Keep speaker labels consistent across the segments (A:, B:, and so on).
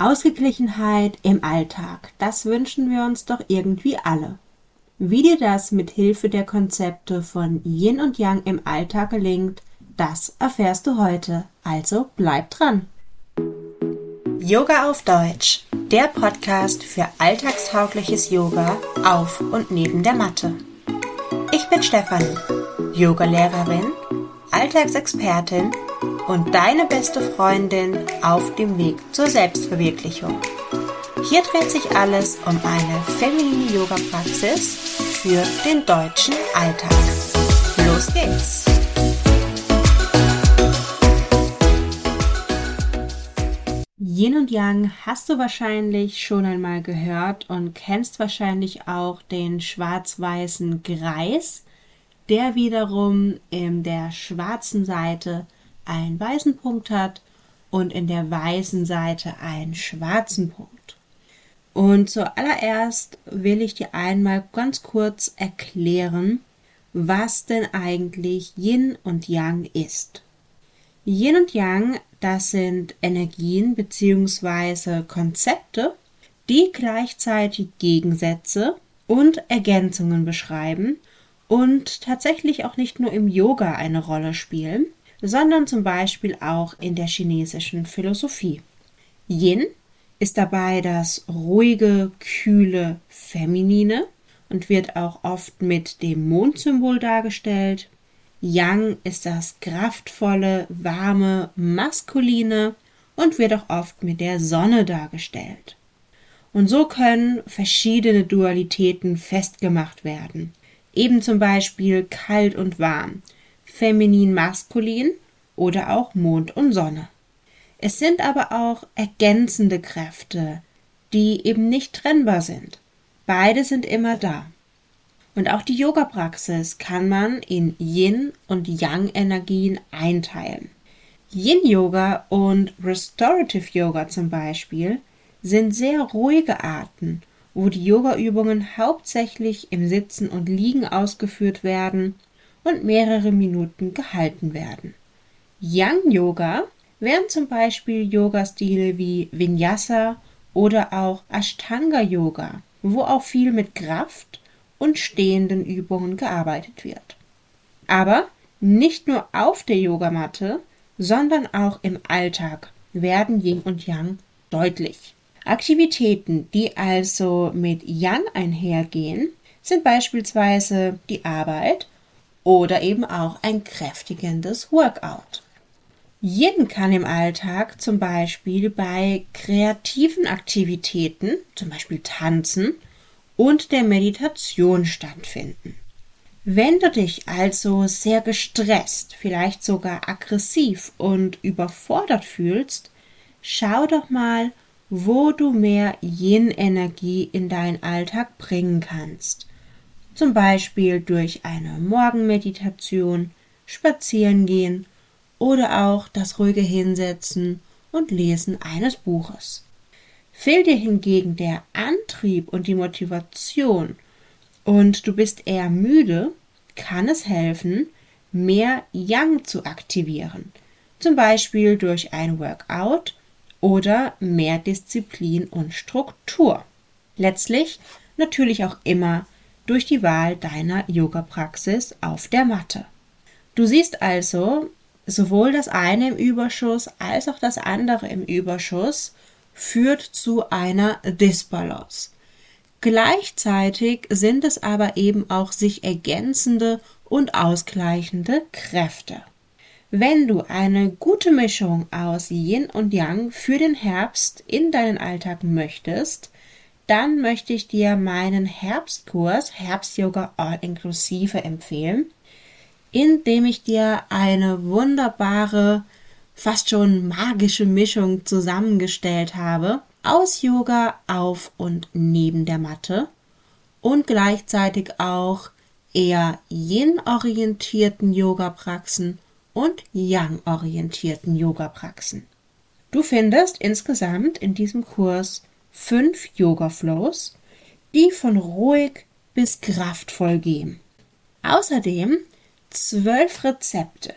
A: Ausgeglichenheit im Alltag, das wünschen wir uns doch irgendwie alle. Wie dir das mit Hilfe der Konzepte von Yin und Yang im Alltag gelingt, das erfährst du heute. Also bleib dran. Yoga auf Deutsch, der Podcast für alltagstaugliches Yoga auf und neben der Matte. Ich bin Stefanie, Yogalehrerin, Alltagsexpertin und deine beste Freundin auf dem Weg zur Selbstverwirklichung. Hier dreht sich alles um eine feminine Yoga-Praxis für den deutschen Alltag. Los geht's! Yin und Yang hast du wahrscheinlich schon einmal gehört und kennst wahrscheinlich auch den schwarz-weißen Greis, der wiederum in der schwarzen Seite einen weißen Punkt hat und in der weißen Seite einen schwarzen Punkt. Und zuallererst will ich dir einmal ganz kurz erklären, was denn eigentlich Yin und Yang ist. Yin und Yang, das sind Energien bzw. Konzepte, die gleichzeitig Gegensätze und Ergänzungen beschreiben und tatsächlich auch nicht nur im Yoga eine Rolle spielen, sondern zum Beispiel auch in der chinesischen Philosophie. Yin ist dabei das ruhige, kühle, feminine und wird auch oft mit dem Mondsymbol dargestellt. Yang ist das kraftvolle, warme, maskuline und wird auch oft mit der Sonne dargestellt. Und so können verschiedene Dualitäten festgemacht werden. Eben zum Beispiel kalt und warm, feminin-maskulin oder auch Mond und Sonne. Es sind aber auch ergänzende Kräfte, die eben nicht trennbar sind. Beide sind immer da. Und auch die Yoga-Praxis kann man in Yin und Yang-Energien einteilen. Yin-Yoga und Restorative Yoga zum Beispiel sind sehr ruhige Arten, wo die Yoga-Übungen hauptsächlich im Sitzen und Liegen ausgeführt werden und mehrere Minuten gehalten werden. Yang Yoga wären zum Beispiel Yoga-Stile wie Vinyasa oder auch Ashtanga Yoga, wo auch viel mit Kraft und stehenden Übungen gearbeitet wird. Aber nicht nur auf der Yogamatte, sondern auch im Alltag werden Yin und Yang deutlich. Aktivitäten, die also mit Yang einhergehen, sind beispielsweise die Arbeit oder eben auch ein kräftigendes Workout. Yin kann im Alltag zum Beispiel bei kreativen Aktivitäten, zum Beispiel Tanzen und der Meditation stattfinden. Wenn du dich also sehr gestresst, vielleicht sogar aggressiv und überfordert fühlst, schau doch mal, wo du mehr Yin-Energie in deinen Alltag bringen kannst zum Beispiel durch eine Morgenmeditation, Spazierengehen oder auch das ruhige Hinsetzen und Lesen eines Buches. Fehlt dir hingegen der Antrieb und die Motivation und du bist eher müde, kann es helfen, mehr Yang zu aktivieren, zum Beispiel durch ein Workout oder mehr Disziplin und Struktur. Letztlich natürlich auch immer durch die Wahl deiner Yoga-Praxis auf der Matte. Du siehst also, sowohl das eine im Überschuss als auch das andere im Überschuss führt zu einer Disbalance. Gleichzeitig sind es aber eben auch sich ergänzende und ausgleichende Kräfte. Wenn du eine gute Mischung aus Yin und Yang für den Herbst in deinen Alltag möchtest, dann möchte ich dir meinen Herbstkurs Herbst Yoga All Inclusive empfehlen, in dem ich dir eine wunderbare, fast schon magische Mischung zusammengestellt habe aus Yoga auf und neben der Matte und gleichzeitig auch eher Yin-orientierten Yoga-Praxen und Yang-orientierten Yoga-Praxen. Du findest insgesamt in diesem Kurs fünf Yoga-Flows, die von ruhig bis kraftvoll gehen. Außerdem zwölf Rezepte.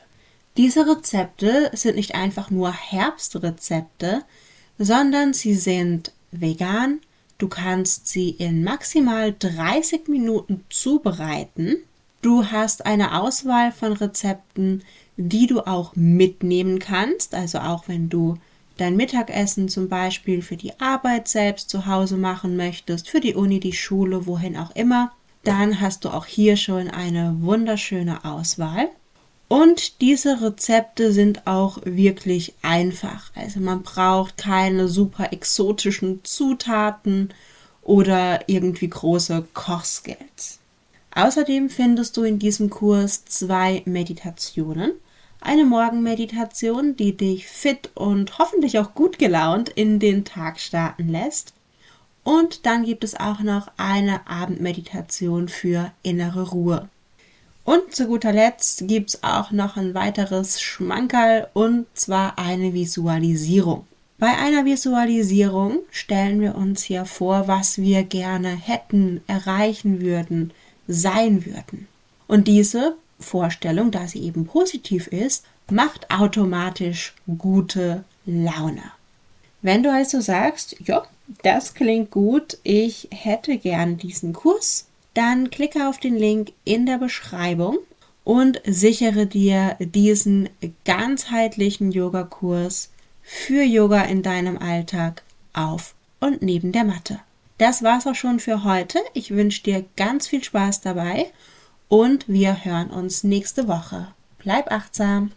A: Diese Rezepte sind nicht einfach nur Herbstrezepte, sondern sie sind vegan. Du kannst sie in maximal 30 Minuten zubereiten. Du hast eine Auswahl von Rezepten, die du auch mitnehmen kannst. Also auch wenn du dein Mittagessen zum Beispiel für die Arbeit selbst zu Hause machen möchtest, für die Uni, die Schule, wohin auch immer, dann hast du auch hier schon eine wunderschöne Auswahl. Und diese Rezepte sind auch wirklich einfach. Also man braucht keine super exotischen Zutaten oder irgendwie große Kochskills. Außerdem findest du in diesem Kurs zwei Meditationen. Eine Morgenmeditation, die dich fit und hoffentlich auch gut gelaunt in den Tag starten lässt. Und dann gibt es auch noch eine Abendmeditation für innere Ruhe. Und zu guter Letzt gibt es auch noch ein weiteres Schmankerl und zwar eine Visualisierung. Bei einer Visualisierung stellen wir uns hier vor, was wir gerne hätten, erreichen würden, sein würden. Und diese Vorstellung, da sie eben positiv ist, macht automatisch gute Laune. Wenn du also sagst, ja, das klingt gut, ich hätte gern diesen Kurs, dann klicke auf den Link in der Beschreibung und sichere dir diesen ganzheitlichen Yogakurs für Yoga in deinem Alltag auf und neben der Matte. Das war's auch schon für heute. Ich wünsche dir ganz viel Spaß dabei und wir hören uns nächste Woche. Bleib achtsam.